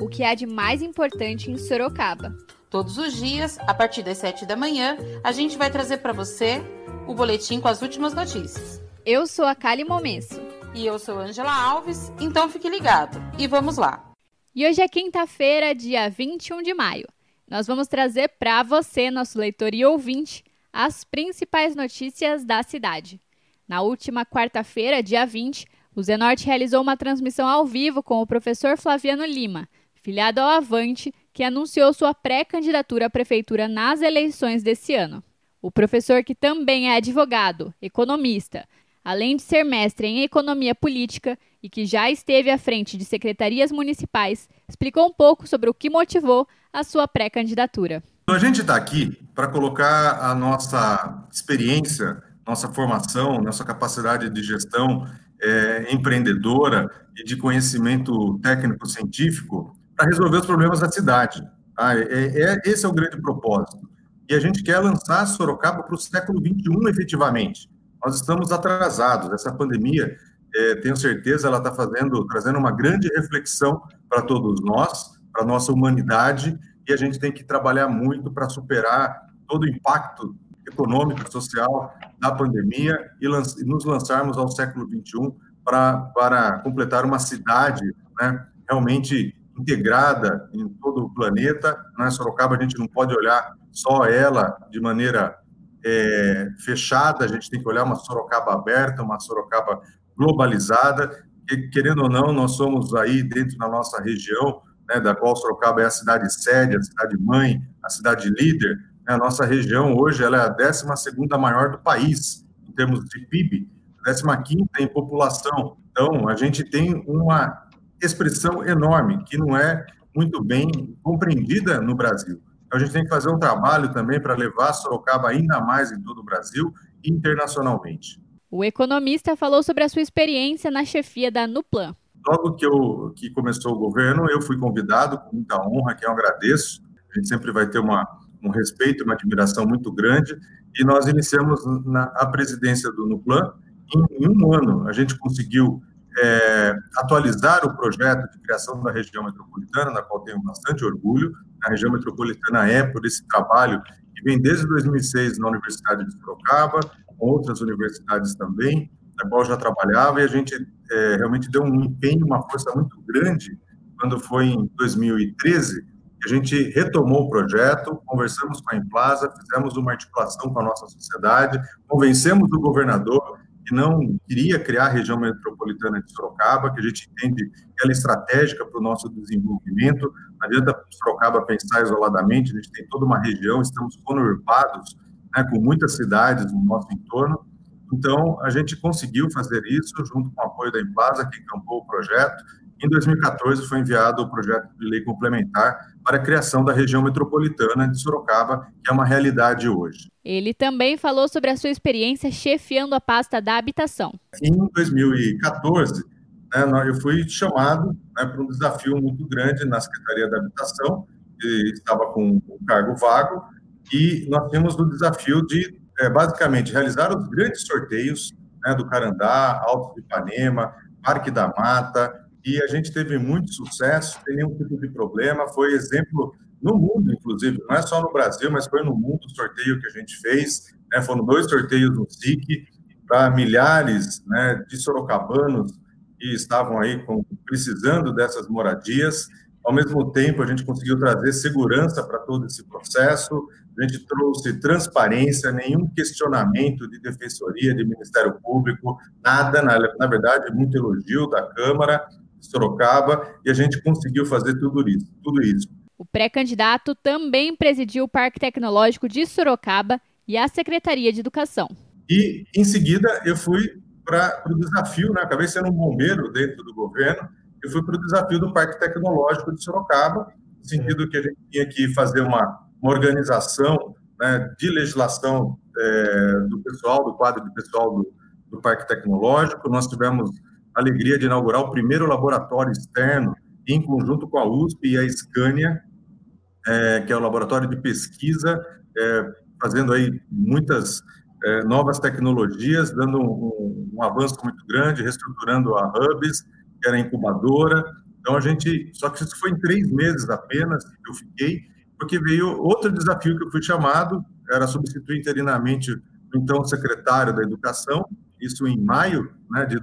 o que há de mais importante em Sorocaba. Todos os dias, a partir das 7 da manhã, a gente vai trazer para você o boletim com as últimas notícias. Eu sou a Kali Momesso. E eu sou Angela Alves, então fique ligado. E vamos lá. E hoje é quinta-feira, dia 21 de maio. Nós vamos trazer para você, nosso leitor e ouvinte, as principais notícias da cidade. Na última quarta-feira, dia 20, o Zenorte realizou uma transmissão ao vivo com o professor Flaviano Lima, filiado ao Avante, que anunciou sua pré-candidatura à prefeitura nas eleições desse ano. O professor, que também é advogado, economista, além de ser mestre em economia política e que já esteve à frente de secretarias municipais, explicou um pouco sobre o que motivou a sua pré-candidatura. A gente está aqui para colocar a nossa experiência, nossa formação, nossa capacidade de gestão é, empreendedora e de conhecimento técnico-científico para resolver os problemas da cidade. Tá? É, é, esse é o grande propósito e a gente quer lançar Sorocaba para o século XXI efetivamente. Nós estamos atrasados. Essa pandemia, é, tenho certeza, ela está fazendo, trazendo uma grande reflexão para todos nós, para nossa humanidade, e a gente tem que trabalhar muito para superar todo o impacto econômico, social da pandemia e, e nos lançarmos ao século XXI para, para completar uma cidade né, realmente integrada em todo o planeta. Né? Sorocaba, a gente não pode olhar só ela de maneira é, fechada, a gente tem que olhar uma Sorocaba aberta, uma Sorocaba globalizada, e, querendo ou não, nós somos aí dentro da nossa região, né, da qual Sorocaba é a cidade sede, a cidade mãe, a cidade líder, né, a nossa região hoje ela é a 12 segunda maior do país, em termos de PIB, 15 quinta em população, então a gente tem uma expressão enorme, que não é muito bem compreendida no Brasil. Então, a gente tem que fazer um trabalho também para levar Sorocaba ainda mais em todo o Brasil e internacionalmente. O economista falou sobre a sua experiência na chefia da Nuplan. Logo que, eu, que começou o governo, eu fui convidado com muita honra, que eu agradeço. A gente sempre vai ter uma, um respeito, uma admiração muito grande. E nós iniciamos na, a presidência do Nuplan. Em, em um ano, a gente conseguiu é, atualizar o projeto de criação da região metropolitana, na qual tenho bastante orgulho. A região metropolitana é por esse trabalho que vem desde 2006 na Universidade de Sorocaba, outras universidades também, na qual já trabalhava, e a gente é, realmente deu um empenho, uma força muito grande quando foi em 2013 a gente retomou o projeto, conversamos com a Emplaza, fizemos uma articulação com a nossa sociedade, convencemos o governador que não queria criar a região metropolitana de Sorocaba, que a gente entende que ela é estratégica para o nosso desenvolvimento. Não adianta Sorocaba pensar isoladamente, a gente tem toda uma região, estamos conurbados né, com muitas cidades no nosso entorno. Então, a gente conseguiu fazer isso junto com o apoio da Emplaza, que campou o projeto. Em 2014, foi enviado o projeto de lei complementar para a criação da região metropolitana de Sorocaba, que é uma realidade hoje. Ele também falou sobre a sua experiência chefiando a pasta da habitação. Em 2014, né, eu fui chamado né, para um desafio muito grande na Secretaria da Habitação, que estava com o cargo vago, e nós tínhamos o desafio de, é, basicamente, realizar os grandes sorteios né, do Carandá, Alto de Ipanema, Parque da Mata, e a gente teve muito sucesso, sem nenhum tipo de problema, foi exemplo no mundo, inclusive, não é só no Brasil, mas foi no mundo o sorteio que a gente fez, né, foram dois sorteios no SIC, para milhares né, de sorocabanos que estavam aí com, precisando dessas moradias, ao mesmo tempo, a gente conseguiu trazer segurança para todo esse processo, a gente trouxe transparência, nenhum questionamento de defensoria, de Ministério Público, nada, na, na verdade, muito elogio da Câmara, Sorocaba, e a gente conseguiu fazer tudo isso. Tudo isso. O pré-candidato também presidiu o Parque Tecnológico de Sorocaba e a Secretaria de Educação. E, em seguida, eu fui para o desafio, né? acabei sendo um bombeiro dentro do governo, eu fui para o desafio do Parque Tecnológico de Sorocaba, no sentido que a gente tinha que fazer uma, uma organização né, de legislação é, do pessoal, do quadro de pessoal do, do Parque Tecnológico. Nós tivemos alegria de inaugurar o primeiro laboratório externo em conjunto com a USP e a Scania, é, que é o laboratório de pesquisa, é, fazendo aí muitas é, novas tecnologias, dando um, um, avanço muito grande, reestruturando a Hubs, que era incubadora. Então, a gente. Só que isso foi em três meses apenas que eu fiquei, porque veio outro desafio que eu fui chamado, era substituir interinamente o então secretário da Educação, isso em maio né, de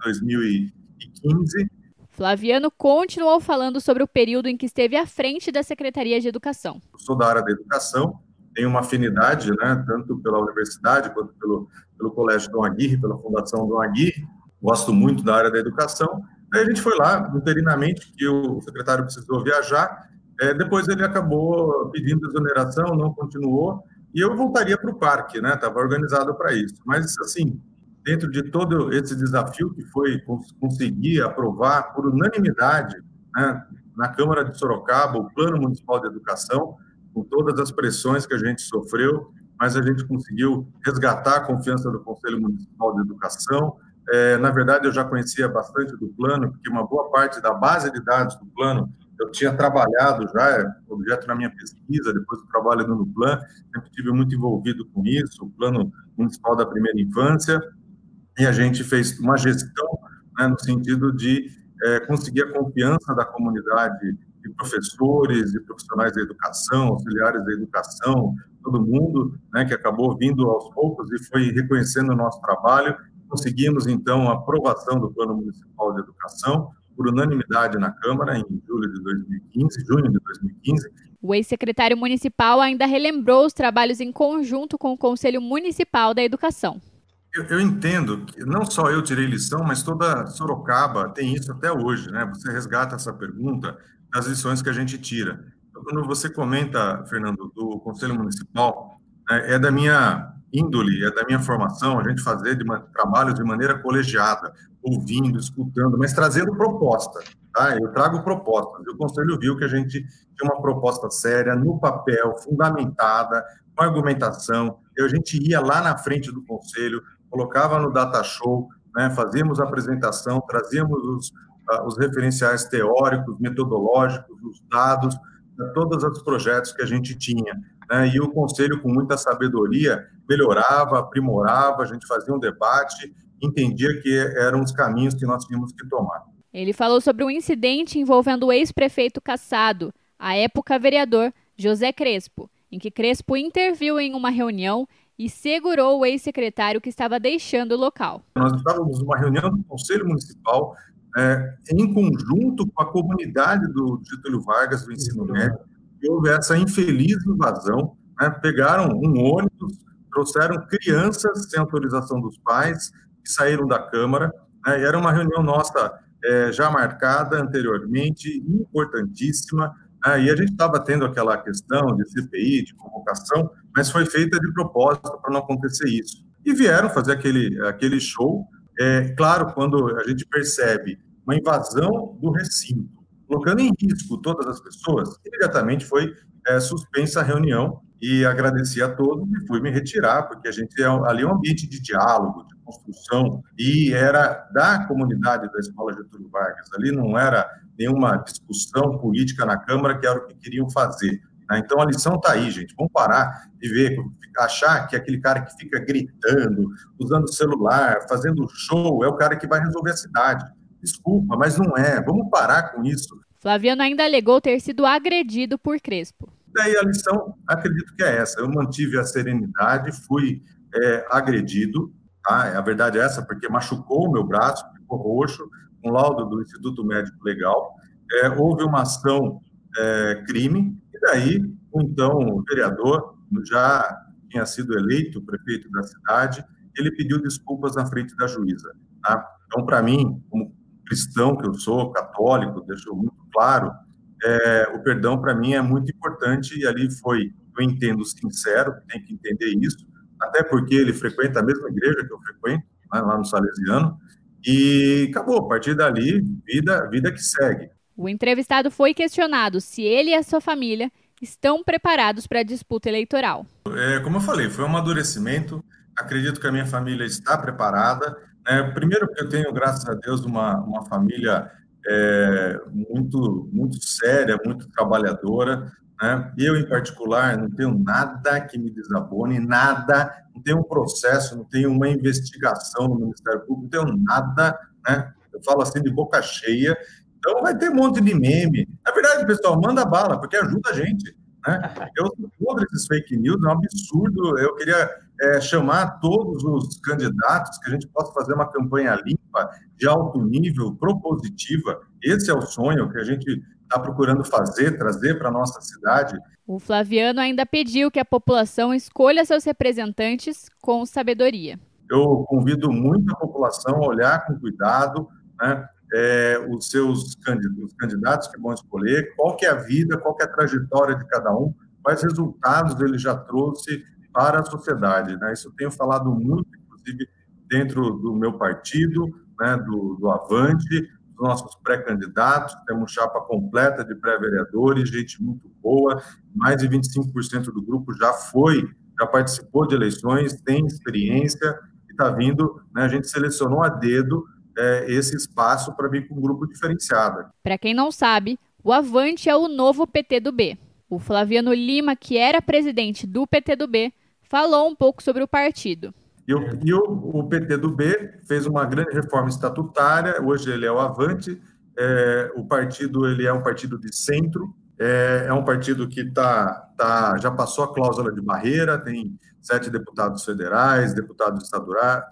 2015. Flaviano continuou falando sobre o período em que esteve à frente da Secretaria de Educação. Eu sou da área da educação, tenho uma afinidade, né, tanto pela universidade quanto pelo, pelo Colégio Dom Aguirre, pela Fundação Dom Aguirre. Gosto muito da área da educação. Aí a gente foi lá, interinamente, que o secretário precisou viajar. É, depois ele acabou pedindo exoneração, não continuou. E eu voltaria para o parque, né? Estava organizado para isso. Mas, assim, dentro de todo esse desafio que foi conseguir aprovar por unanimidade né, na Câmara de Sorocaba o Plano Municipal de Educação, com todas as pressões que a gente sofreu, mas a gente conseguiu resgatar a confiança do Conselho Municipal de Educação. É, na verdade, eu já conhecia bastante do plano, porque uma boa parte da base de dados do plano eu tinha trabalhado já, é objeto na minha pesquisa, depois do trabalho no Plan, sempre tive muito envolvido com isso, o Plano Municipal da Primeira Infância, e a gente fez uma gestão né, no sentido de é, conseguir a confiança da comunidade de professores e profissionais da educação, auxiliares da educação, todo mundo né, que acabou vindo aos poucos e foi reconhecendo o nosso trabalho. Conseguimos, então, a aprovação do Plano Municipal de Educação, por unanimidade na Câmara, em julho de 2015, junho de 2015. O ex-secretário municipal ainda relembrou os trabalhos em conjunto com o Conselho Municipal da Educação. Eu, eu, entendo que não só eu tirei lição, mas toda Sorocaba tem isso até hoje, né? Você resgata essa pergunta das lições que a gente tira. Então, quando você comenta, Fernando, do Conselho Municipal, é, é da minha índole, é da minha formação a gente fazer de uma, trabalho de maneira colegiada, ouvindo, escutando, mas trazendo proposta. Tá? Eu trago propostas. E o Conselho viu que a gente tinha uma proposta séria, no papel, fundamentada, com argumentação. A gente ia lá na frente do Conselho, colocava no data show, né, fazíamos a apresentação, trazíamos os, os referenciais teóricos, metodológicos, os dados, uh, todos os projetos que a gente tinha. Né, e o conselho, com muita sabedoria, melhorava, aprimorava, a gente fazia um debate, entendia que eram os caminhos que nós tínhamos que tomar. Ele falou sobre um incidente envolvendo o ex-prefeito Cassado, à época vereador José Crespo, em que Crespo interviu em uma reunião e segurou o ex-secretário que estava deixando o local. Nós estávamos numa reunião do Conselho Municipal, é, em conjunto com a comunidade do Getúlio Vargas, do ensino médio, e houve essa infeliz invasão. Né? Pegaram um ônibus, trouxeram crianças sem autorização dos pais, que saíram da Câmara. Né? era uma reunião nossa é, já marcada anteriormente, importantíssima, né? e a gente estava tendo aquela questão de CPI, de convocação, mas foi feita de propósito para não acontecer isso. E vieram fazer aquele, aquele show, é, claro, quando a gente percebe uma invasão do recinto, colocando em risco todas as pessoas, imediatamente foi é, suspensa a reunião e agradeci a todos e fui me retirar, porque a gente é ali é um ambiente de diálogo, de construção, e era da comunidade da Escola Getúlio Vargas, ali não era nenhuma discussão política na Câmara, que era o que queriam fazer. Né? Então a lição está aí, gente. Vamos parar de ver, achar que aquele cara que fica gritando, usando celular, fazendo show, é o cara que vai resolver a cidade. Desculpa, mas não é. Vamos parar com isso. Flaviano ainda alegou ter sido agredido por Crespo. Daí a lição, acredito que é essa. Eu mantive a serenidade, fui é, agredido. Tá? A verdade é essa, porque machucou o meu braço, ficou roxo, um laudo do Instituto Médico Legal. É, houve uma ação é, crime, e daí, então, o vereador já tinha sido eleito prefeito da cidade, ele pediu desculpas na frente da juíza. Tá? Então, para mim, como cristão que eu sou, católico, deixou muito claro, é, o perdão para mim é muito importante e ali foi, eu entendo, sincero, tem que entender isso, até porque ele frequenta a mesma igreja que eu frequento, né, lá no Salesiano, e acabou, a partir dali, vida, vida que segue. O entrevistado foi questionado se ele e a sua família estão preparados para a disputa eleitoral. É, como eu falei, foi um amadurecimento. Acredito que a minha família está preparada. Né? Primeiro, porque eu tenho, graças a Deus, uma, uma família é, muito, muito séria, muito trabalhadora. Né? Eu, em particular, não tenho nada que me desabone, nada, não tenho um processo, não tenho uma investigação no Ministério Público, não tenho nada, né? Eu falo assim de boca cheia, então vai ter um monte de meme. Na verdade, pessoal, manda bala, porque ajuda a gente. Né? Eu contra esses fake news, é um absurdo. Eu queria é, chamar todos os candidatos que a gente possa fazer uma campanha limpa, de alto nível, propositiva. Esse é o sonho que a gente está procurando fazer, trazer para a nossa cidade. O Flaviano ainda pediu que a população escolha seus representantes com sabedoria. Eu convido muito a população a olhar com cuidado, né, é, os seus candidatos, os candidatos que vão escolher, qual que é a vida, qual que é a trajetória de cada um, quais resultados ele já trouxe para a sociedade. Né? Isso eu tenho falado muito, inclusive, dentro do meu partido, né, do, do Avante, nossos pré-candidatos, temos chapa completa de pré-vereadores, gente muito boa, mais de 25% do grupo já foi, já participou de eleições, tem experiência, e está vindo, né, a gente selecionou a dedo é, esse espaço para vir com um grupo diferenciado. Para quem não sabe, o Avante é o novo PT do B. O Flaviano Lima, que era presidente do PT do B, falou um pouco sobre o partido. E, o, e o, o PT do B fez uma grande reforma estatutária, hoje ele é o Avante, é, o partido ele é um partido de centro, é, é um partido que tá, tá, já passou a cláusula de barreira, tem sete deputados federais, deputados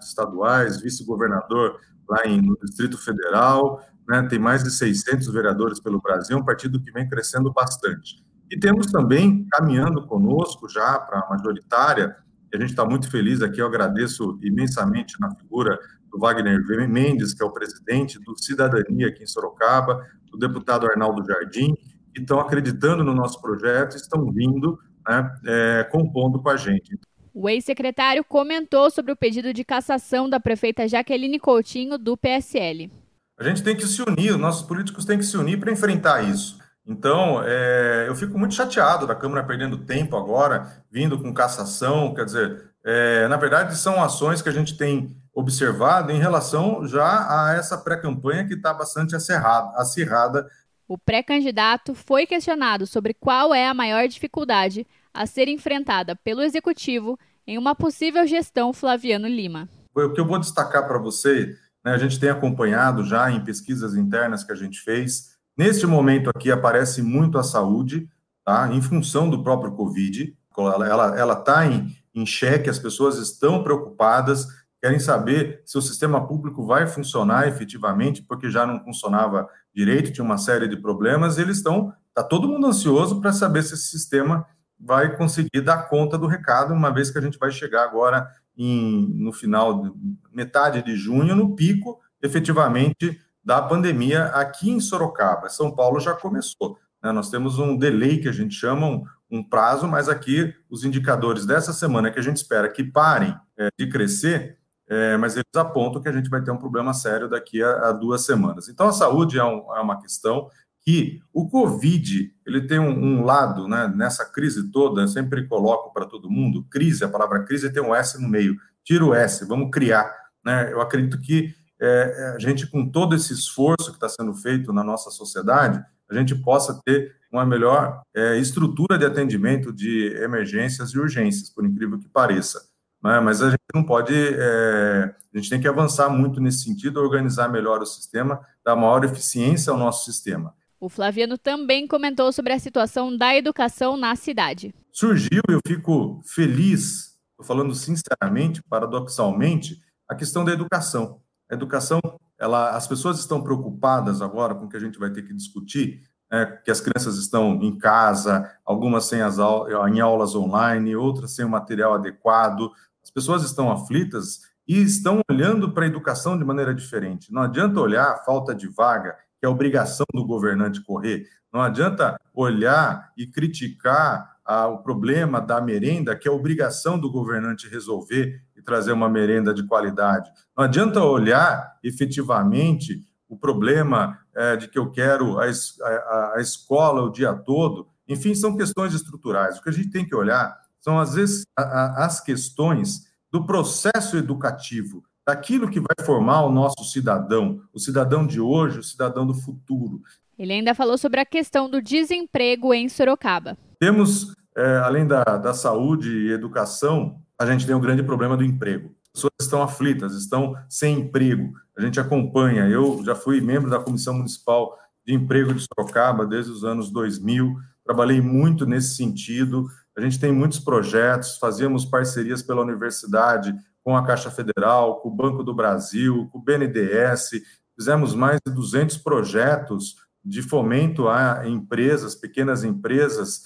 estaduais, vice-governador lá em, no Distrito Federal, né, tem mais de 600 vereadores pelo Brasil, um partido que vem crescendo bastante. E temos também, caminhando conosco já para a majoritária, a gente está muito feliz aqui, eu agradeço imensamente na figura do Wagner Mendes, que é o presidente do Cidadania aqui em Sorocaba, do deputado Arnaldo Jardim, que estão acreditando no nosso projeto e estão vindo né, é, compondo com a gente. O ex-secretário comentou sobre o pedido de cassação da prefeita Jaqueline Coutinho, do PSL. A gente tem que se unir, nossos políticos têm que se unir para enfrentar isso. Então, é, eu fico muito chateado da Câmara perdendo tempo agora, vindo com cassação. Quer dizer, é, na verdade, são ações que a gente tem observado em relação já a essa pré-campanha que está bastante acirrada. O pré-candidato foi questionado sobre qual é a maior dificuldade a ser enfrentada pelo executivo em uma possível gestão Flaviano Lima. O que eu vou destacar para você, né, a gente tem acompanhado já em pesquisas internas que a gente fez. Neste momento aqui aparece muito a saúde, tá? Em função do próprio Covid, ela está em, em xeque, as pessoas estão preocupadas, querem saber se o sistema público vai funcionar efetivamente, porque já não funcionava direito, tinha uma série de problemas, eles estão, está todo mundo ansioso para saber se esse sistema vai conseguir dar conta do recado, uma vez que a gente vai chegar agora em, no final, metade de junho, no pico, efetivamente, da pandemia aqui em Sorocaba. São Paulo já começou. Né? Nós temos um delay que a gente chama, um, um, prazo, mas aqui os indicadores dessa semana que a gente espera que parem é, de crescer, é, mas eles apontam que a gente vai ter um problema sério daqui a, a duas semanas. Então, a saúde é, um, é uma questão que o Covid ele tem um, um, lado, né, nessa crise toda, eu sempre coloco para todo mundo, crise, a palavra crise tem um S no meio, tira o S, vamos criar. Né? Eu acredito que é, a gente, com todo esse esforço que está sendo feito na nossa sociedade, a gente possa ter uma melhor é, estrutura de atendimento de emergências e urgências, por incrível que pareça. Né? Mas a gente não pode, é, a gente tem que avançar muito nesse sentido, organizar melhor o sistema, dar maior eficiência ao nosso sistema. O Flaviano também comentou sobre a situação da educação na cidade. Surgiu, eu fico feliz, estou falando sinceramente, paradoxalmente, a questão da educação. A educação, ela, as pessoas estão preocupadas agora com o que a gente vai ter que discutir, é, que as crianças estão em casa, algumas sem as em aulas online, outras sem o material adequado. As pessoas estão aflitas e estão olhando para a educação de maneira diferente. Não adianta olhar a falta de vaga que é obrigação do governante correr. Não adianta olhar e criticar ah, o problema da merenda, que é obrigação do governante resolver trazer uma merenda de qualidade. Não adianta olhar efetivamente o problema é, de que eu quero a, a, a escola o dia todo. Enfim, são questões estruturais. O que a gente tem que olhar são, às vezes, a, as questões do processo educativo, daquilo que vai formar o nosso cidadão, o cidadão de hoje, o cidadão do futuro. Ele ainda falou sobre a questão do desemprego em Sorocaba. Temos, é, além da, da saúde e educação, a gente tem um grande problema do emprego. As pessoas estão aflitas, estão sem emprego. A gente acompanha. Eu já fui membro da Comissão Municipal de Emprego de Sorocaba desde os anos 2000, trabalhei muito nesse sentido. A gente tem muitos projetos, fazíamos parcerias pela universidade com a Caixa Federal, com o Banco do Brasil, com o BNDES, fizemos mais de 200 projetos de fomento a empresas, pequenas empresas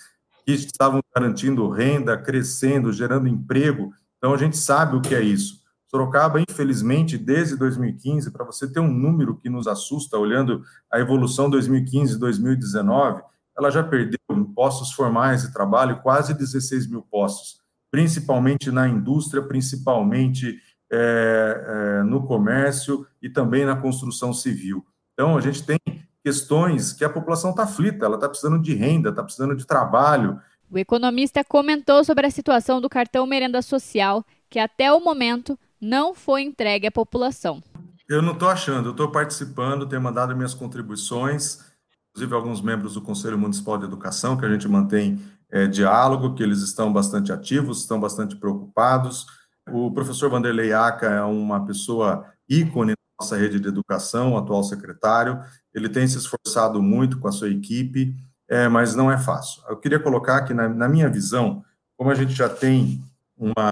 que estavam garantindo renda, crescendo, gerando emprego. Então a gente sabe o que é isso. Sorocaba, infelizmente, desde 2015, para você ter um número que nos assusta, olhando a evolução 2015 e 2019, ela já perdeu em postos formais de trabalho quase 16 mil postos, principalmente na indústria, principalmente é, é, no comércio e também na construção civil. Então, a gente tem questões que a população está aflita, ela está precisando de renda, está precisando de trabalho. O economista comentou sobre a situação do cartão Merenda Social, que até o momento não foi entregue à população. Eu não estou achando, eu estou participando, tenho mandado minhas contribuições inclusive alguns membros do Conselho Municipal de Educação, que a gente mantém é, diálogo, que eles estão bastante ativos, estão bastante preocupados. O professor Vanderlei Aca é uma pessoa ícone nossa rede de educação, atual secretário, ele tem se esforçado muito com a sua equipe, é, mas não é fácil. Eu queria colocar que, na, na minha visão, como a gente já tem uma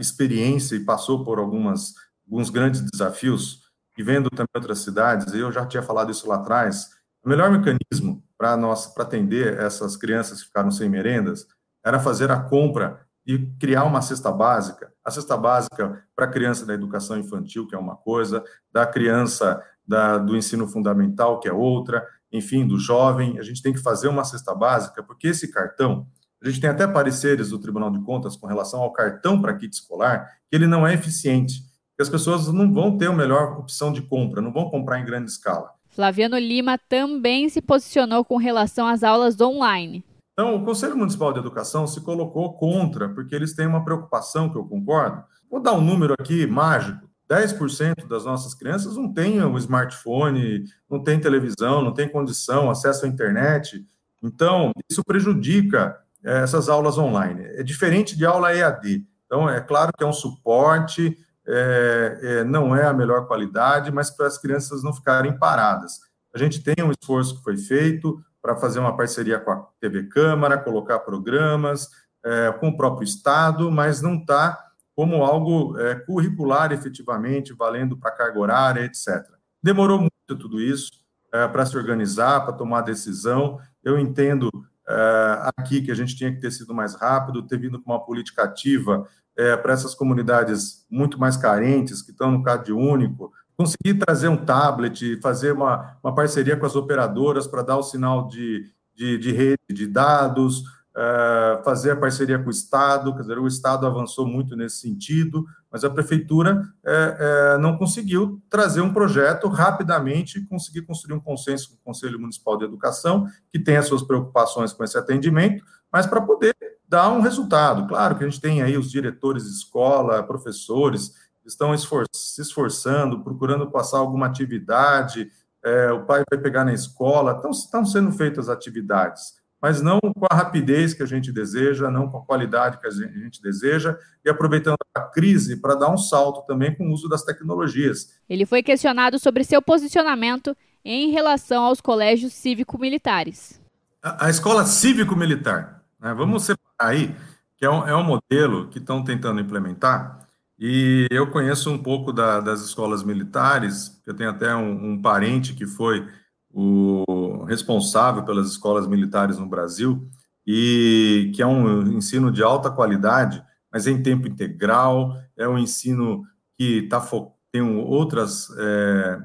experiência e passou por algumas, alguns grandes desafios, e vendo também outras cidades, eu já tinha falado isso lá atrás, o melhor mecanismo para atender essas crianças que ficaram sem merendas era fazer a compra e criar uma cesta básica. A cesta básica para a criança da educação infantil, que é uma coisa, da criança da, do ensino fundamental, que é outra, enfim, do jovem. A gente tem que fazer uma cesta básica, porque esse cartão, a gente tem até pareceres do Tribunal de Contas com relação ao cartão para kit escolar, que ele não é eficiente, que as pessoas não vão ter a melhor opção de compra, não vão comprar em grande escala. Flaviano Lima também se posicionou com relação às aulas online. Então, o Conselho Municipal de Educação se colocou contra, porque eles têm uma preocupação, que eu concordo. Vou dar um número aqui mágico: 10% das nossas crianças não têm o smartphone, não tem televisão, não tem condição, acesso à internet. Então, isso prejudica é, essas aulas online. É diferente de aula EAD. Então, é claro que é um suporte, é, é, não é a melhor qualidade, mas para as crianças não ficarem paradas. A gente tem um esforço que foi feito para fazer uma parceria com a TV Câmara, colocar programas é, com o próprio Estado, mas não está como algo é, curricular efetivamente, valendo para carga horária, etc. Demorou muito tudo isso é, para se organizar, para tomar decisão. Eu entendo é, aqui que a gente tinha que ter sido mais rápido, ter vindo com uma política ativa é, para essas comunidades muito mais carentes, que estão no CAD único, conseguir trazer um tablet, fazer uma, uma parceria com as operadoras para dar o sinal de, de, de rede de dados, é, fazer a parceria com o Estado, quer dizer, o Estado avançou muito nesse sentido, mas a Prefeitura é, é, não conseguiu trazer um projeto rapidamente, conseguir construir um consenso com o Conselho Municipal de Educação, que tem as suas preocupações com esse atendimento, mas para poder dar um resultado. Claro que a gente tem aí os diretores de escola, professores, estão esfor se esforçando, procurando passar alguma atividade, é, o pai vai pegar na escola, então estão sendo feitas atividades, mas não com a rapidez que a gente deseja, não com a qualidade que a gente deseja, e aproveitando a crise para dar um salto também com o uso das tecnologias. Ele foi questionado sobre seu posicionamento em relação aos colégios cívico-militares. A, a escola cívico-militar, né, vamos separar aí, que é um, é um modelo que estão tentando implementar, e eu conheço um pouco da, das escolas militares, eu tenho até um, um, parente que foi o responsável pelas escolas militares no Brasil, e que é um ensino de alta qualidade, mas é em tempo integral, é um ensino que tá, tem outras, é,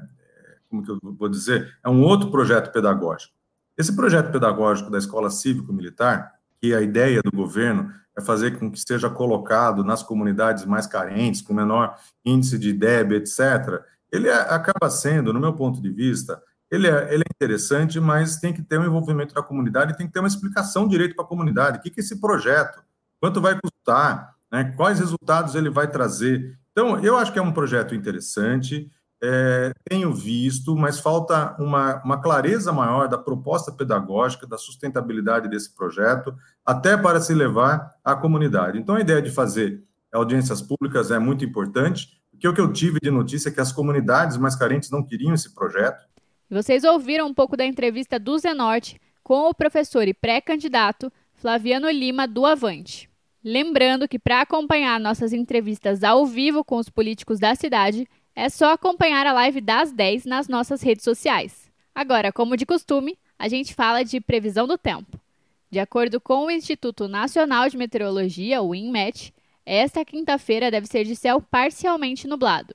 como que eu vou dizer, é um outro projeto pedagógico. Esse projeto pedagógico da escola cívico-militar, que a ideia do governo é fazer com que seja colocado nas comunidades mais carentes, com menor índice de DEB, etc., ele é, acaba sendo, no meu ponto de vista, ele é, ele é interessante, mas tem que ter um envolvimento da comunidade, tem que ter uma explicação direito para a comunidade. O que, que é esse projeto? Quanto vai custar? Né? Quais resultados ele vai trazer? Então, eu acho que é um projeto interessante, é, tenho visto, mas falta uma, uma clareza maior da proposta pedagógica, da sustentabilidade desse projeto, até para se levar à comunidade. Então, a ideia de fazer audiências públicas é muito importante, porque o que eu tive de notícia é que as comunidades mais carentes não queriam esse projeto. Vocês ouviram um pouco da entrevista do Zenorte com o professor e pré-candidato Flaviano Lima do Avante. Lembrando que para acompanhar nossas entrevistas ao vivo com os políticos da cidade, é só acompanhar a live das 10 nas nossas redes sociais. Agora, como de costume, a gente fala de previsão do tempo. De acordo com o Instituto Nacional de Meteorologia, o INMET, esta quinta-feira deve ser de céu parcialmente nublado.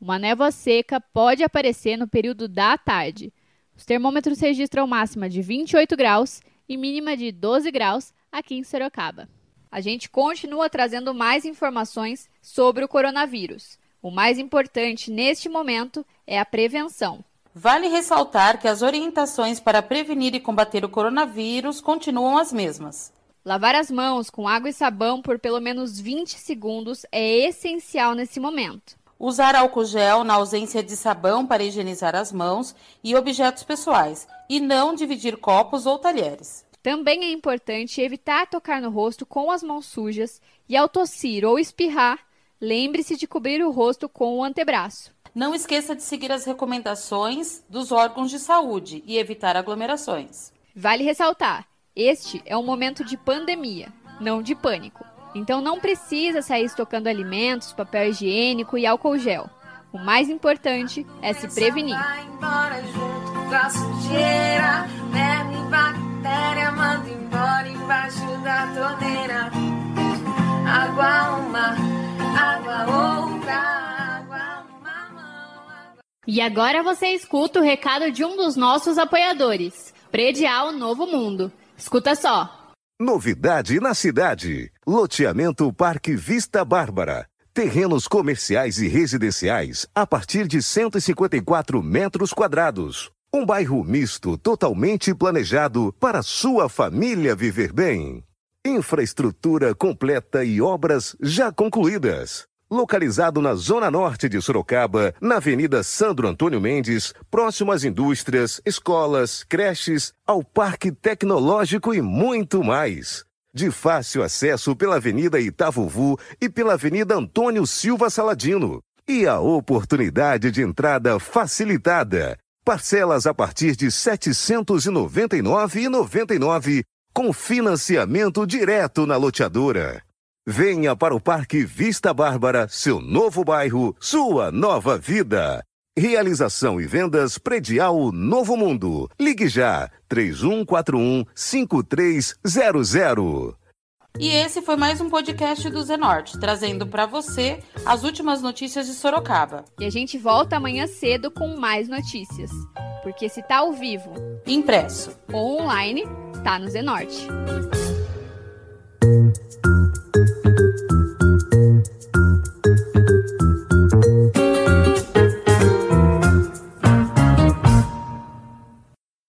Uma névoa seca pode aparecer no período da tarde. Os termômetros registram máxima de 28 graus e mínima de 12 graus aqui em Sorocaba. A gente continua trazendo mais informações sobre o coronavírus. O mais importante neste momento é a prevenção. Vale ressaltar que as orientações para prevenir e combater o coronavírus continuam as mesmas. Lavar as mãos com água e sabão por pelo menos 20 segundos é essencial nesse momento. Usar álcool gel na ausência de sabão para higienizar as mãos e objetos pessoais, e não dividir copos ou talheres. Também é importante evitar tocar no rosto com as mãos sujas e, ao tossir ou espirrar, lembre-se de cobrir o rosto com o antebraço. Não esqueça de seguir as recomendações dos órgãos de saúde e evitar aglomerações. Vale ressaltar: este é um momento de pandemia, não de pânico. Então não precisa sair estocando alimentos, papel higiênico e álcool gel. O mais importante é se prevenir. Água uma e agora você escuta o recado de um dos nossos apoiadores, Predial Novo Mundo. Escuta só. Novidade na cidade. Loteamento Parque Vista Bárbara. Terrenos comerciais e residenciais a partir de 154 metros quadrados. Um bairro misto totalmente planejado para sua família viver bem. Infraestrutura completa e obras já concluídas. Localizado na zona norte de Sorocaba, na Avenida Sandro Antônio Mendes, próximo às indústrias, escolas, creches, ao Parque Tecnológico e muito mais. De fácil acesso pela Avenida Itavuvu e pela Avenida Antônio Silva Saladino. E a oportunidade de entrada facilitada. Parcelas a partir de R$ 799,99 com financiamento direto na loteadora. Venha para o Parque Vista Bárbara, seu novo bairro, sua nova vida. Realização e vendas predial Novo Mundo. Ligue já 3141 5300. E esse foi mais um podcast do Zenorte, trazendo para você as últimas notícias de Sorocaba. E a gente volta amanhã cedo com mais notícias. Porque se tá ao vivo, impresso ou online, tá no Zenorte.